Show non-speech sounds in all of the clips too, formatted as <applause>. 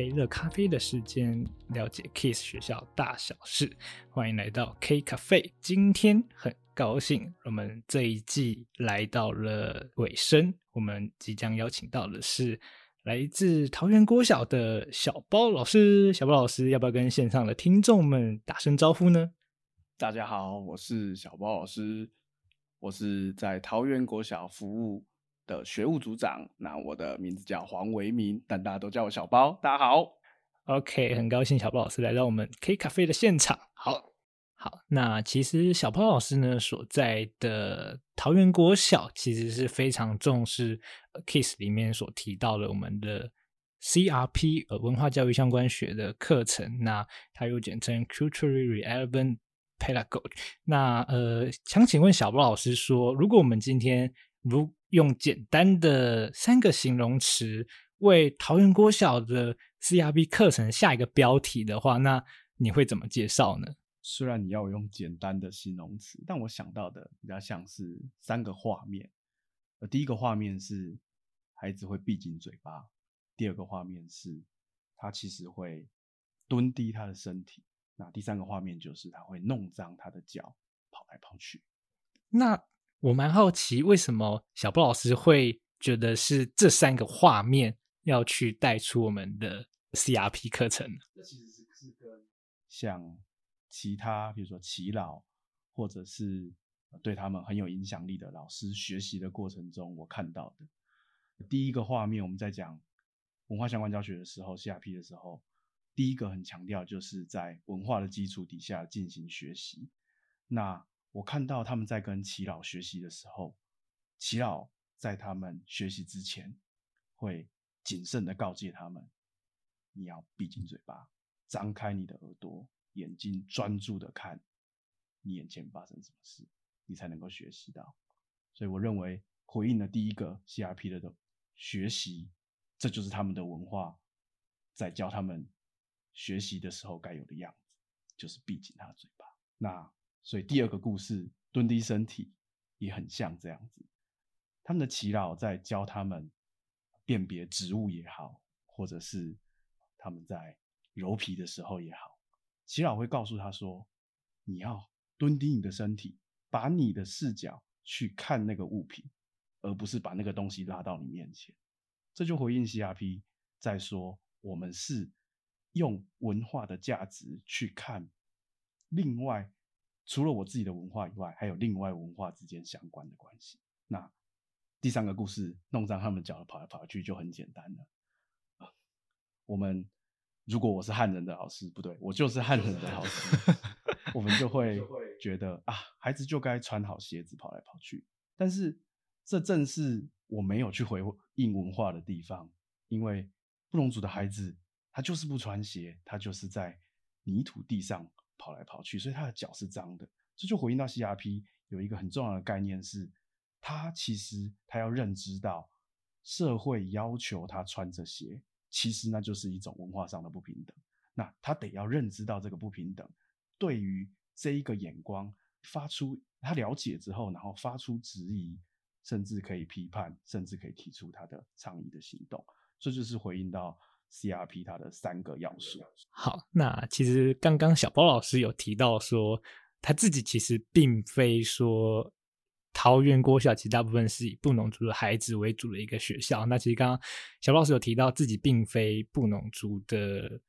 杯热咖啡的时间，了解 Kiss 学校大小事。欢迎来到 K 咖啡。今天很高兴，我们这一季来到了尾声。我们即将邀请到的是来自桃园国小的小包老师。小包老师，要不要跟线上的听众们打声招呼呢？大家好，我是小包老师，我是在桃园国小服务。的学务组长，那我的名字叫黄维明，但大家都叫我小包。大家好，OK，很高兴小包老师来到我们 K 咖啡的现场。好，好，那其实小包老师呢所在的桃园国小，其实是非常重视 Kiss 里面所提到的我们的 CRP 呃文化教育相关学的课程，那它又简称 Culturally Relevant Pedagogy。那呃，想请问小包老师说，如果我们今天如用简单的三个形容词为桃园国小的 CRB 课程下一个标题的话，那你会怎么介绍呢？虽然你要用简单的形容词，但我想到的比较像是三个画面。呃，第一个画面是孩子会闭紧嘴巴，第二个画面是他其实会蹲低他的身体，那第三个画面就是他会弄脏他的脚，跑来跑去。那我蛮好奇，为什么小布老师会觉得是这三个画面要去带出我们的 CRP 课程？这其实是是跟像其他，比如说祈老，或者是对他们很有影响力的老师学习的过程中，我看到的第一个画面，我们在讲文化相关教学的时候，CRP 的时候，第一个很强调就是在文化的基础底下进行学习。那我看到他们在跟齐老学习的时候，齐老在他们学习之前会谨慎的告诫他们：你要闭紧嘴巴，张开你的耳朵，眼睛专注的看你眼前发生什么事，你才能够学习到。所以我认为回应了第一个 CRP 的的学习，这就是他们的文化，在教他们学习的时候该有的样子，就是闭紧他的嘴巴。那。所以第二个故事，蹲低身体也很像这样子。他们的耆老在教他们辨别植物也好，或者是他们在揉皮的时候也好，耆老会告诉他说：“你要蹲低你的身体，把你的视角去看那个物品，而不是把那个东西拉到你面前。”这就回应 CRP 在说，我们是用文化的价值去看另外。除了我自己的文化以外，还有另外文化之间相关的关系。那第三个故事，弄脏他们脚跑来跑去就很简单了。我们如果我是汉人的老师，不对，我就是汉人的老师，<laughs> 我们就会觉得啊，孩子就该穿好鞋子跑来跑去。但是这正是我没有去回应文化的地方，因为布隆族的孩子他就是不穿鞋，他就是在泥土地上。跑来跑去，所以他的脚是脏的。这就回应到 CRP 有一个很重要的概念是，他其实他要认知到社会要求他穿着鞋，其实那就是一种文化上的不平等。那他得要认知到这个不平等，对于这一个眼光发出他了解之后，然后发出质疑，甚至可以批判，甚至可以提出他的倡议的行动。这就是回应到。CRP 它的三个要素。好，那其实刚刚小包老师有提到说，他自己其实并非说桃园国小，其实大部分是以布农族的孩子为主的一个学校。那其实刚刚小包老师有提到自己并非布农族的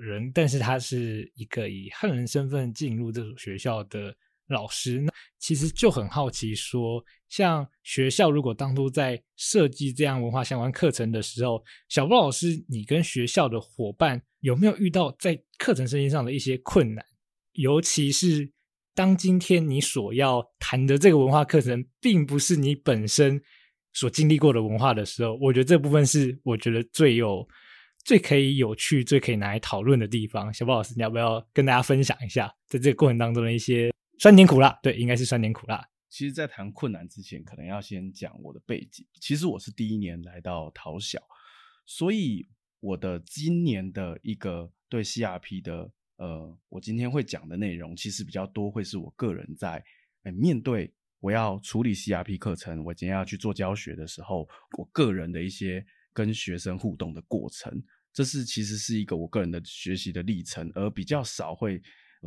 人，但是他是一个以汉人身份进入这所学校的。老师，那其实就很好奇，说像学校如果当初在设计这样文化相关课程的时候，小布老师，你跟学校的伙伴有没有遇到在课程设计上的一些困难？尤其是当今天你所要谈的这个文化课程，并不是你本身所经历过的文化的时候，我觉得这部分是我觉得最有、最可以有趣、最可以拿来讨论的地方。小布老师，你要不要跟大家分享一下，在这个过程当中的一些？酸甜苦辣，对，应该是酸甜苦辣。其实，在谈困难之前，可能要先讲我的背景。其实我是第一年来到桃小，所以我的今年的一个对 CRP 的，呃，我今天会讲的内容，其实比较多会是我个人在面对我要处理 CRP 课程，我今天要去做教学的时候，我个人的一些跟学生互动的过程，这是其实是一个我个人的学习的历程，而比较少会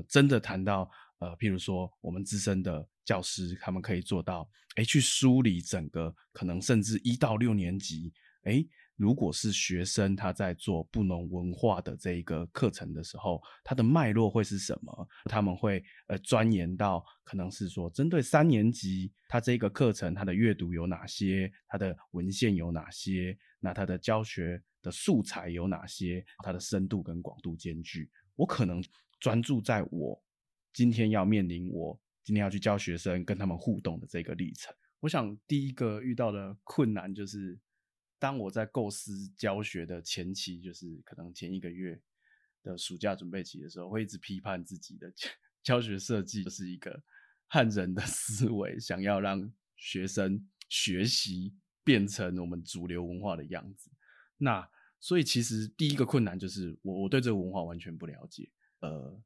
真的谈到呃，譬如说我们资深的教师，他们可以做到，哎，去梳理整个可能甚至一到六年级，哎。如果是学生他在做布农文化的这一个课程的时候，他的脉络会是什么？他们会呃钻研到可能是说针对三年级他这个课程，他的阅读有哪些？他的文献有哪些？那他的教学的素材有哪些？他的深度跟广度兼具。我可能专注在我今天要面临我今天要去教学生跟他们互动的这个历程。我想第一个遇到的困难就是。当我在构思教学的前期，就是可能前一个月的暑假准备期的时候，会一直批判自己的教学设计是一个汉人的思维，想要让学生学习变成我们主流文化的样子。那所以其实第一个困难就是我我对这个文化完全不了解。呃，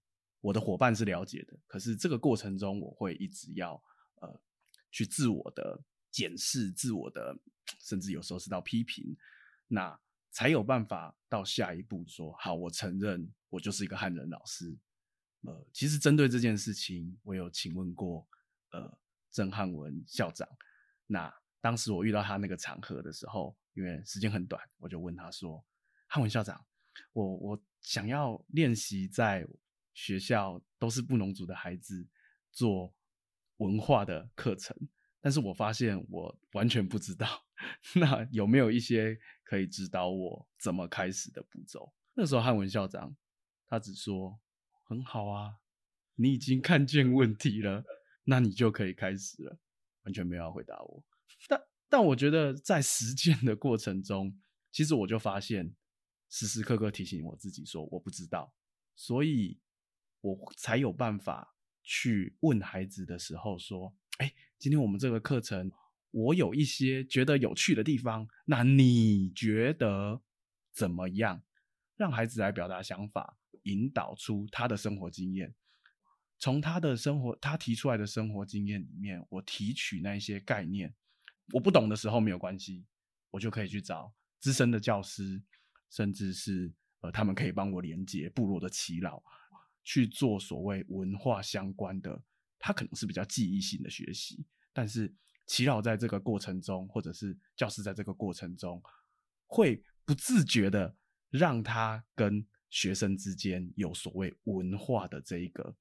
我的伙伴是了解的，可是这个过程中我会一直要呃去自我的。检视自我的，甚至有时候是到批评，那才有办法到下一步说好，我承认我就是一个汉人老师。呃，其实针对这件事情，我有请问过呃郑汉文校长。那当时我遇到他那个场合的时候，因为时间很短，我就问他说：“汉文校长，我我想要练习在学校都是布农族的孩子做文化的课程。”但是我发现我完全不知道，<laughs> 那有没有一些可以指导我怎么开始的步骤？那时候汉文校长他只说很好啊，你已经看见问题了，那你就可以开始了，完全没有回答我。但但我觉得在实践的过程中，其实我就发现时时刻刻提醒我自己说我不知道，所以我才有办法去问孩子的时候说。哎，今天我们这个课程，我有一些觉得有趣的地方，那你觉得怎么样？让孩子来表达想法，引导出他的生活经验，从他的生活他提出来的生活经验里面，我提取那些概念。我不懂的时候没有关系，我就可以去找资深的教师，甚至是呃，他们可以帮我连接部落的耆老，去做所谓文化相关的。他可能是比较记忆性的学习，但是祈祷在这个过程中，或者是教师在这个过程中，会不自觉的让他跟学生之间有所谓文化的这一个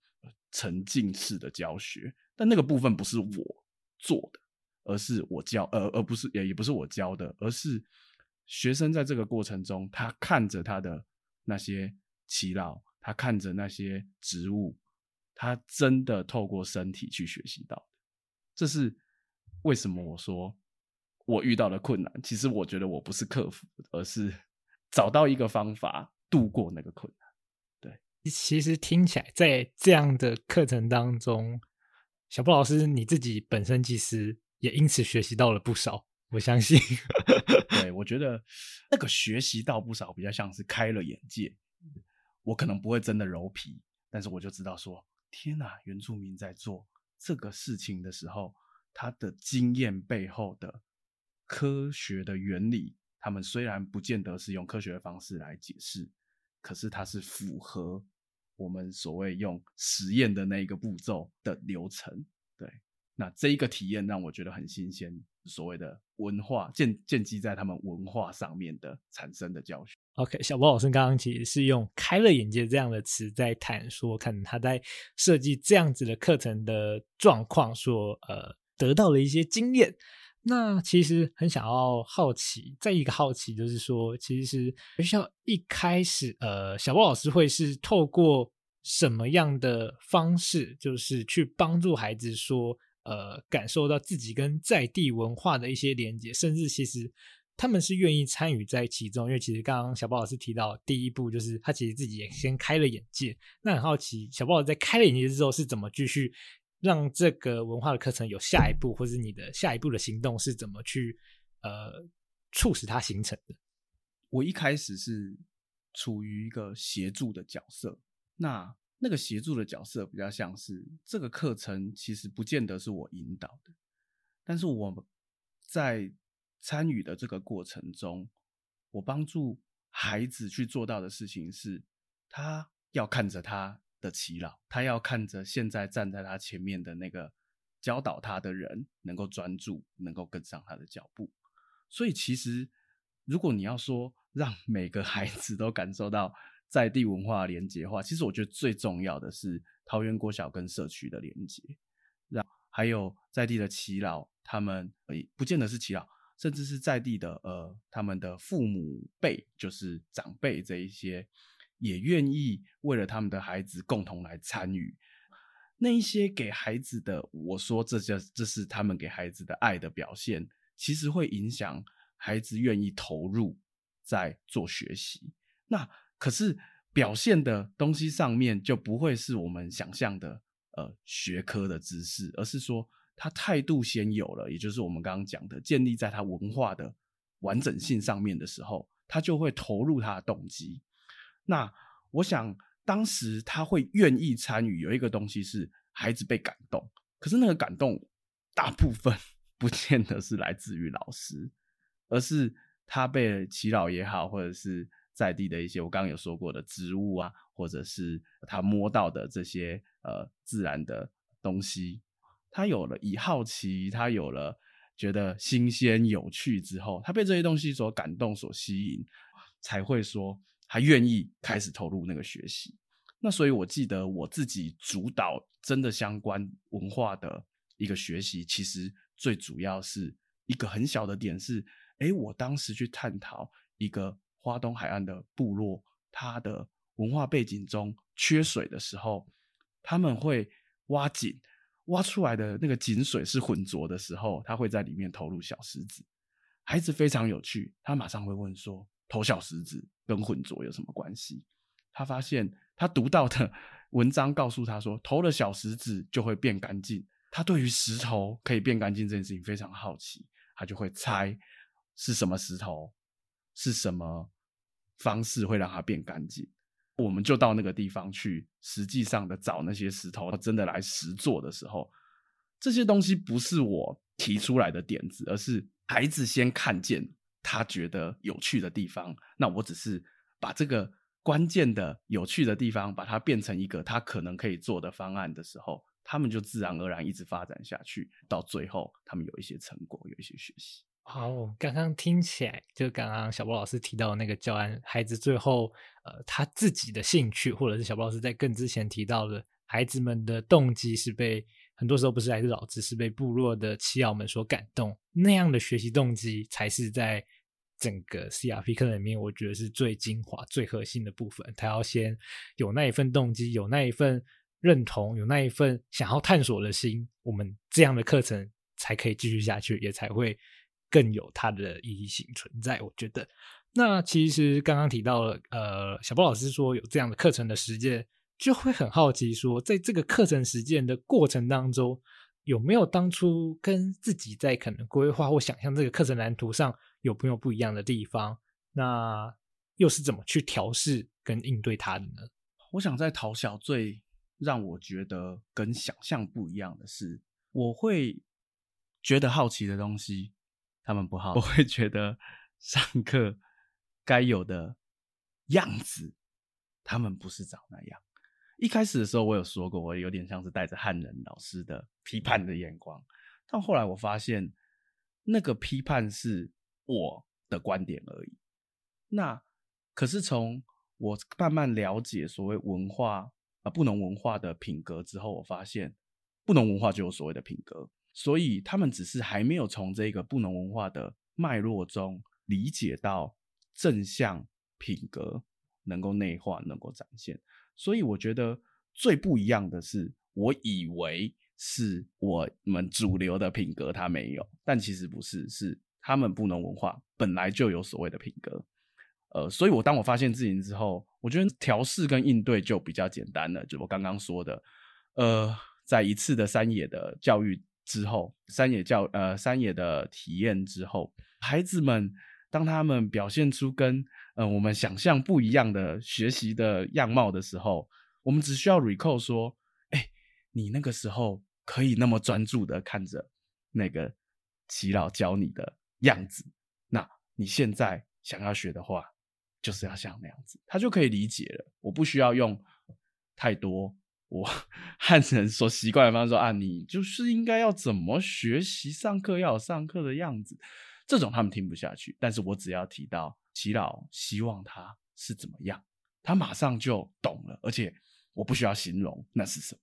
沉浸式的教学。但那个部分不是我做的，而是我教，而而不是也也不是我教的，而是学生在这个过程中，他看着他的那些祈祷，他看着那些植物。他真的透过身体去学习到的，这是为什么？我说我遇到的困难，其实我觉得我不是克服，而是 <laughs> 找到一个方法度过那个困难。对，其实听起来在这样的课程当中，小布老师你自己本身其实也因此学习到了不少。我相信，对我觉得那个学习到不少，比较像是开了眼界。我可能不会真的揉皮，但是我就知道说。天呐！原住民在做这个事情的时候，他的经验背后的科学的原理，他们虽然不见得是用科学的方式来解释，可是它是符合我们所谓用实验的那一个步骤的流程。对，那这一个体验让我觉得很新鲜。所谓的文化建建基在他们文化上面的产生的教学。OK，小波老师刚刚其实是用“开了眼界”这样的词在谈，说可能他在设计这样子的课程的状况，说呃得到了一些经验。那其实很想要好奇，再一个好奇就是说，其实学校一开始呃，小波老师会是透过什么样的方式，就是去帮助孩子说。呃，感受到自己跟在地文化的一些连接，甚至其实他们是愿意参与在其中。因为其实刚刚小宝老师提到，第一步就是他其实自己也先开了眼界。那很好奇，小宝老师在开了眼界之后是怎么继续让这个文化的课程有下一步，或是你的下一步的行动是怎么去呃促使它形成的？我一开始是处于一个协助的角色，那。那个协助的角色比较像是这个课程，其实不见得是我引导的，但是我在参与的这个过程中，我帮助孩子去做到的事情是，他要看着他的耆老，他要看着现在站在他前面的那个教导他的人能够专注，能够跟上他的脚步。所以，其实如果你要说让每个孩子都感受到在地文化连接的话，其实我觉得最重要的是桃园国小跟社区的连接，让还有在地的耆老，他们不见得是耆老。甚至是在地的呃，他们的父母辈，就是长辈这一些，也愿意为了他们的孩子共同来参与。那一些给孩子的，我说这叫这是他们给孩子的爱的表现，其实会影响孩子愿意投入在做学习。那可是表现的东西上面就不会是我们想象的呃学科的知识，而是说。他态度先有了，也就是我们刚刚讲的，建立在他文化的完整性上面的时候，他就会投入他的动机。那我想，当时他会愿意参与，有一个东西是孩子被感动，可是那个感动大部分 <laughs> 不见得是来自于老师，而是他被祈祷也好，或者是在地的一些我刚刚有说过的植物啊，或者是他摸到的这些呃自然的东西。他有了以好奇，他有了觉得新鲜有趣之后，他被这些东西所感动、所吸引，才会说他愿意开始投入那个学习。那所以，我记得我自己主导真的相关文化的一个学习，其实最主要是一个很小的点是：哎，我当时去探讨一个花东海岸的部落，它的文化背景中缺水的时候，他们会挖井。挖出来的那个井水是浑浊的时候，他会在里面投入小石子。孩子非常有趣，他马上会问说：“投小石子跟浑浊有什么关系？”他发现他读到的文章告诉他说，投了小石子就会变干净。他对于石头可以变干净这件事情非常好奇，他就会猜是什么石头，是什么方式会让它变干净。我们就到那个地方去，实际上的找那些石头，真的来实做的时候，这些东西不是我提出来的点子，而是孩子先看见他觉得有趣的地方，那我只是把这个关键的有趣的地方，把它变成一个他可能可以做的方案的时候，他们就自然而然一直发展下去，到最后他们有一些成果，有一些学习。好，刚刚听起来，就刚刚小波老师提到的那个教案，孩子最后呃他自己的兴趣，或者是小波老师在更之前提到的，孩子们的动机是被很多时候不是来自老师，是被部落的耆老们所感动，那样的学习动机才是在整个 CRP 课里面，我觉得是最精华、最核心的部分。他要先有那一份动机，有那一份认同，有那一份想要探索的心，我们这样的课程才可以继续下去，也才会。更有它的意义性存在，我觉得。那其实刚刚提到了，呃，小波老师说有这样的课程的实践，就会很好奇说，在这个课程实践的过程当中，有没有当初跟自己在可能规划或想象这个课程蓝图上有没有不一样的地方？那又是怎么去调试跟应对它的呢？我想在陶小最让我觉得跟想象不一样的是，我会觉得好奇的东西。他们不好，我会觉得上课该有的样子，他们不是长那样。一开始的时候，我有说过，我有点像是带着汉人老师的批判的眼光，但后来我发现，那个批判是我的观点而已。那可是从我慢慢了解所谓文化啊，不能文化的品格之后，我发现不能文化就有所谓的品格。所以他们只是还没有从这个不能文化的脉络中理解到正向品格能够内化、能够展现。所以我觉得最不一样的是，我以为是我们主流的品格他没有，但其实不是，是他们不能文化本来就有所谓的品格。呃，所以我当我发现自己之后，我觉得调试跟应对就比较简单了。就我刚刚说的，呃，在一次的山野的教育。之后，山野教呃山野的体验之后，孩子们当他们表现出跟呃我们想象不一样的学习的样貌的时候，我们只需要 recall 说，哎，你那个时候可以那么专注的看着那个祈老教你的样子，那你现在想要学的话，就是要像那样子，他就可以理解了。我不需要用太多我汉人所习惯的方式说啊，你就是应该要怎么学习上课要有上课的样子，这种他们听不下去。但是我只要提到齐老希望他是怎么样，他马上就懂了，而且我不需要形容那是什么。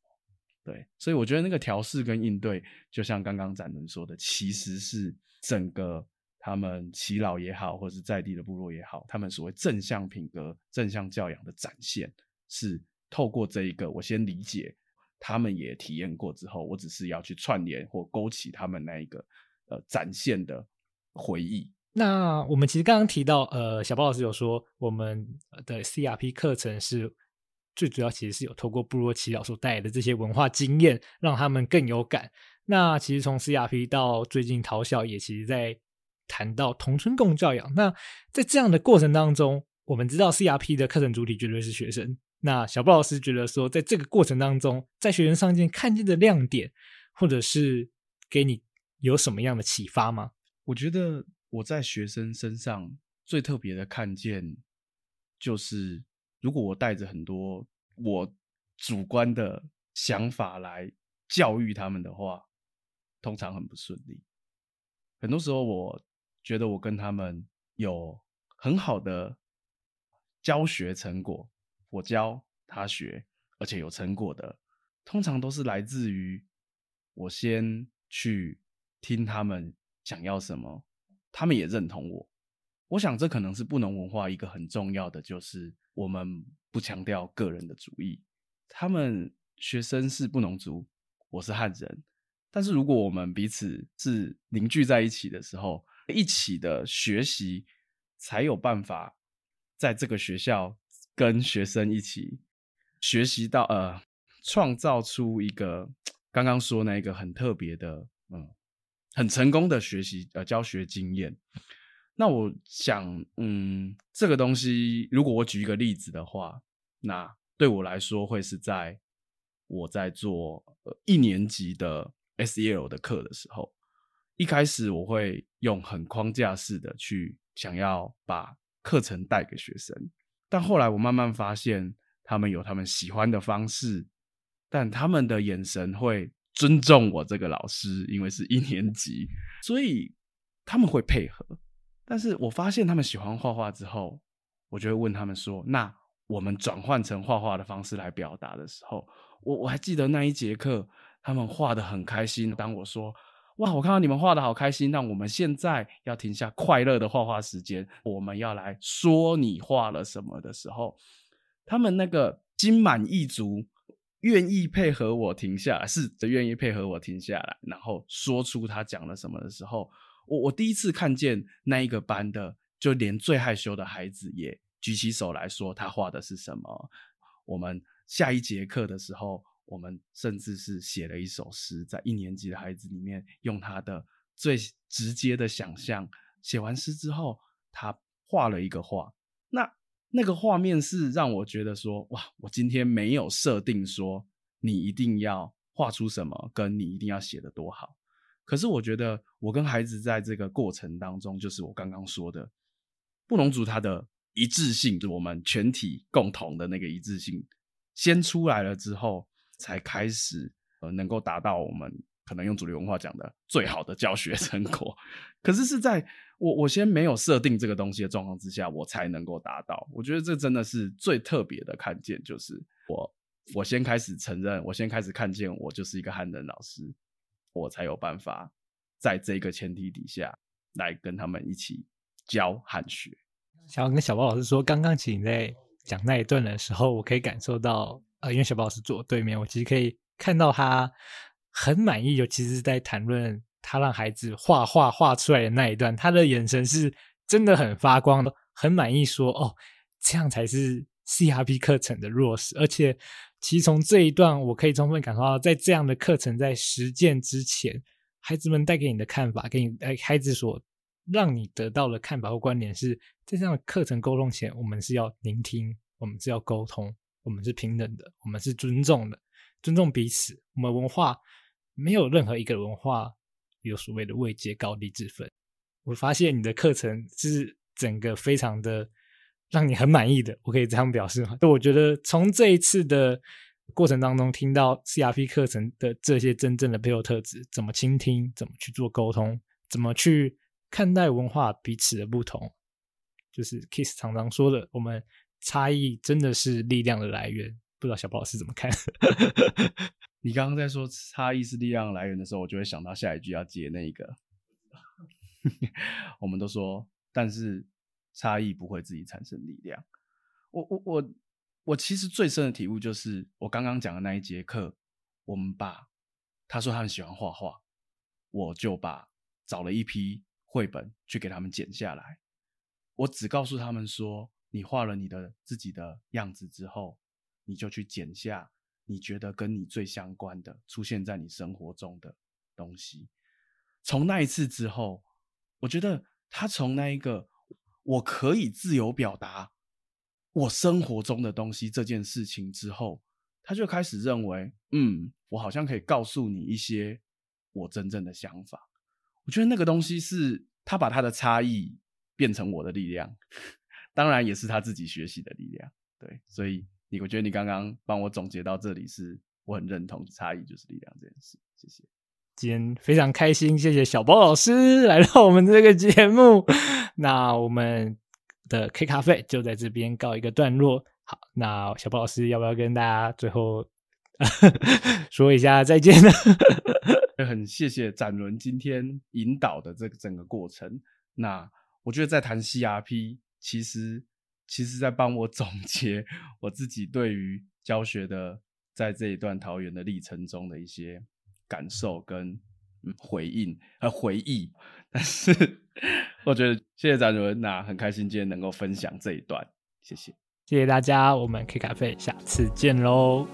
对，所以我觉得那个调试跟应对，就像刚刚展伦说的，其实是整个他们耆老也好，或者是在地的部落也好，他们所谓正向品格、正向教养的展现，是透过这一个，我先理解，他们也体验过之后，我只是要去串联或勾起他们那一个呃展现的回忆。那我们其实刚刚提到，呃，小包老师有说，我们的 CRP 课程是。最主要其实是有透过部落祈祷所带来的这些文化经验，让他们更有感。那其实从 CRP 到最近陶校也其实在谈到同村共教养。那在这样的过程当中，我们知道 CRP 的课程主体绝对是学生。那小布老师觉得说，在这个过程当中，在学生上见看见的亮点，或者是给你有什么样的启发吗？我觉得我在学生身上最特别的看见就是。如果我带着很多我主观的想法来教育他们的话，通常很不顺利。很多时候，我觉得我跟他们有很好的教学成果，我教他学，而且有成果的，通常都是来自于我先去听他们想要什么，他们也认同我。我想，这可能是不能文化一个很重要的，就是我们不强调个人的主义。他们学生是布农族，我是汉人，但是如果我们彼此是凝聚在一起的时候，一起的学习，才有办法在这个学校跟学生一起学习到，呃，创造出一个刚刚说那个很特别的，嗯，很成功的学习呃教学经验。那我想，嗯，这个东西，如果我举一个例子的话，那对我来说会是在我在做一年级的 SEL 的课的时候，一开始我会用很框架式的去想要把课程带给学生，但后来我慢慢发现，他们有他们喜欢的方式，但他们的眼神会尊重我这个老师，因为是一年级，所以他们会配合。但是我发现他们喜欢画画之后，我就会问他们说：“那我们转换成画画的方式来表达的时候，我我还记得那一节课，他们画的很开心。当我说‘哇，我看到你们画的好开心’，那我们现在要停下快乐的画画时间，我们要来说你画了什么的时候，他们那个心满意足，愿意配合我停下来，是愿意配合我停下来，然后说出他讲了什么的时候。”我我第一次看见那一个班的，就连最害羞的孩子也举起手来说他画的是什么。我们下一节课的时候，我们甚至是写了一首诗，在一年级的孩子里面，用他的最直接的想象写完诗之后，他画了一个画。那那个画面是让我觉得说，哇，我今天没有设定说你一定要画出什么，跟你一定要写的多好。可是我觉得，我跟孩子在这个过程当中，就是我刚刚说的，布农族他的一致性，就我们全体共同的那个一致性，先出来了之后，才开始呃能够达到我们可能用主流文化讲的最好的教学成果。可是是在我我先没有设定这个东西的状况之下，我才能够达到。我觉得这真的是最特别的看见，就是我我先开始承认，我先开始看见，我就是一个汉人老师。我才有办法在这个前提底下来跟他们一起教汉学。想要跟小包老师说，刚刚请在讲那一段的时候，我可以感受到，呃，因为小宝是坐我对面，我其实可以看到他很满意，尤其是在谈论他让孩子画画画出来的那一段，他的眼神是真的很发光的，很满意，说哦，这样才是 CRP 课程的弱势，而且。其实从这一段，我可以充分感受到，在这样的课程在实践之前，孩子们带给你的看法，给你呃孩子所让你得到的看法或观点，是在这样的课程沟通前，我们是要聆听，我们是要沟通，我们是平等的，我们是尊重的，尊重彼此。我们文化没有任何一个文化有所谓的位阶高低之分。我发现你的课程是整个非常的让你很满意的，我可以这样表示吗？<laughs> 就我觉得从这一次的过程当中，听到 CRP 课程的这些真正的背后特质，怎么倾听，怎么去做沟通，怎么去看待文化彼此的不同，就是 Kiss 常常说的，我们差异真的是力量的来源。不知道小宝老师怎么看？<laughs> 你刚刚在说差异是力量来源的时候，我就会想到下一句要接那个。<laughs> 我们都说，但是差异不会自己产生力量。我我我我其实最深的体悟就是我刚刚讲的那一节课，我们把他说他们喜欢画画，我就把找了一批绘本去给他们剪下来。我只告诉他们说，你画了你的自己的样子之后。你就去剪下你觉得跟你最相关的出现在你生活中的东西。从那一次之后，我觉得他从那一个我可以自由表达我生活中的东西这件事情之后，他就开始认为，嗯，我好像可以告诉你一些我真正的想法。我觉得那个东西是他把他的差异变成我的力量，当然也是他自己学习的力量。对，所以。你我觉得你刚刚帮我总结到这里，是我很认同差异就是力量这件事。谢谢，今天非常开心，谢谢小包老师 <laughs> 来到我们这个节目。那我们的 K 咖啡就在这边告一个段落。好，那小包老师要不要跟大家最后 <laughs> 说一下再见呢？<laughs> 很谢谢展伦今天引导的这个整个过程。那我觉得在谈 CRP，其实。其实，在帮我总结 <laughs> 我自己对于教学的在这一段桃园的历程中的一些感受跟回应和回忆。<laughs> 但是，我觉得谢谢展伦，那很开心今天能够分享这一段，谢谢，谢谢大家，我们 K 咖啡下次见喽。